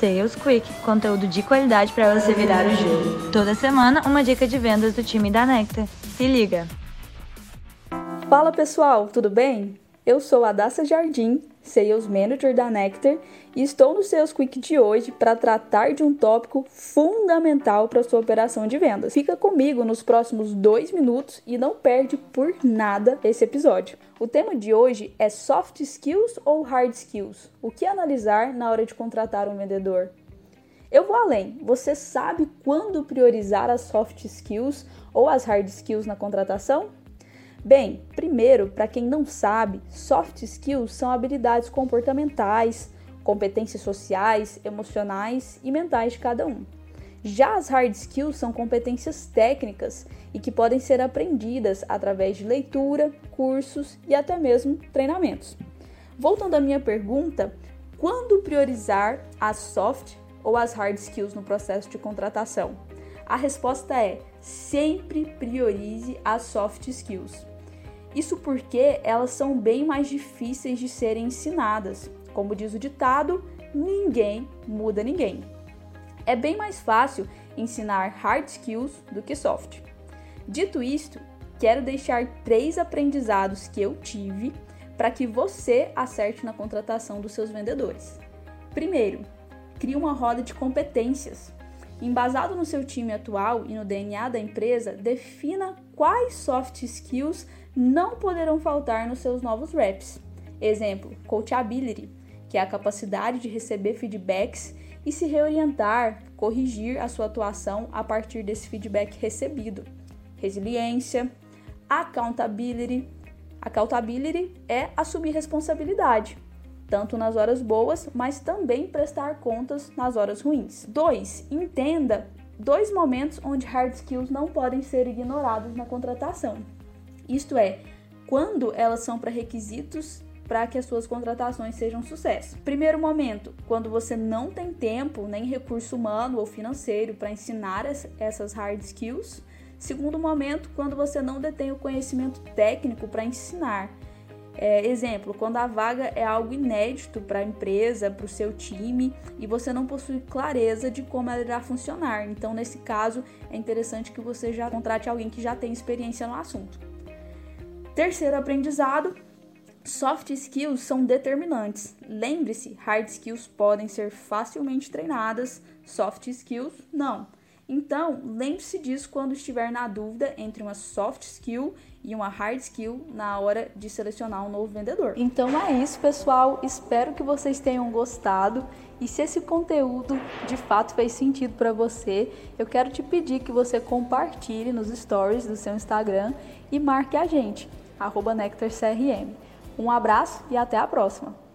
Sales Quick, conteúdo de qualidade para você virar o jogo. Toda semana, uma dica de vendas do time da Nectar. Se liga! Fala pessoal, tudo bem? Eu sou a Daça Jardim, Sales Manager da Nectar, e estou no Sales Quick de hoje para tratar de um tópico fundamental para sua operação de vendas. Fica comigo nos próximos dois minutos e não perde por nada esse episódio. O tema de hoje é soft skills ou hard skills? O que analisar na hora de contratar um vendedor? Eu vou além. Você sabe quando priorizar as soft skills ou as hard skills na contratação? Bem, primeiro, para quem não sabe, soft skills são habilidades comportamentais, competências sociais, emocionais e mentais de cada um. Já as hard skills são competências técnicas e que podem ser aprendidas através de leitura, cursos e até mesmo treinamentos. Voltando à minha pergunta, quando priorizar as soft ou as hard skills no processo de contratação? A resposta é: sempre priorize as soft skills. Isso porque elas são bem mais difíceis de serem ensinadas. Como diz o ditado, ninguém muda ninguém. É bem mais fácil ensinar hard skills do que soft. Dito isto, quero deixar três aprendizados que eu tive para que você acerte na contratação dos seus vendedores. Primeiro, crie uma roda de competências. Embasado no seu time atual e no DNA da empresa, defina quais soft skills não poderão faltar nos seus novos reps. Exemplo, coachability, que é a capacidade de receber feedbacks e se reorientar, corrigir a sua atuação a partir desse feedback recebido. Resiliência, accountability. Accountability é assumir responsabilidade, tanto nas horas boas, mas também prestar contas nas horas ruins. 2. Entenda dois momentos onde hard skills não podem ser ignorados na contratação. Isto é, quando elas são pré-requisitos para que as suas contratações sejam sucesso. Primeiro momento, quando você não tem tempo, nem recurso humano ou financeiro para ensinar essas hard skills. Segundo momento, quando você não detém o conhecimento técnico para ensinar. É, exemplo, quando a vaga é algo inédito para a empresa, para o seu time e você não possui clareza de como ela irá funcionar. Então, nesse caso, é interessante que você já contrate alguém que já tem experiência no assunto. Terceiro aprendizado: soft skills são determinantes. Lembre-se, hard skills podem ser facilmente treinadas, soft skills não. Então, lembre-se disso quando estiver na dúvida entre uma soft skill e uma hard skill na hora de selecionar um novo vendedor. Então é isso, pessoal. Espero que vocês tenham gostado. E se esse conteúdo de fato fez sentido para você, eu quero te pedir que você compartilhe nos stories do seu Instagram e marque a gente, arroba NectarCRM. Um abraço e até a próxima!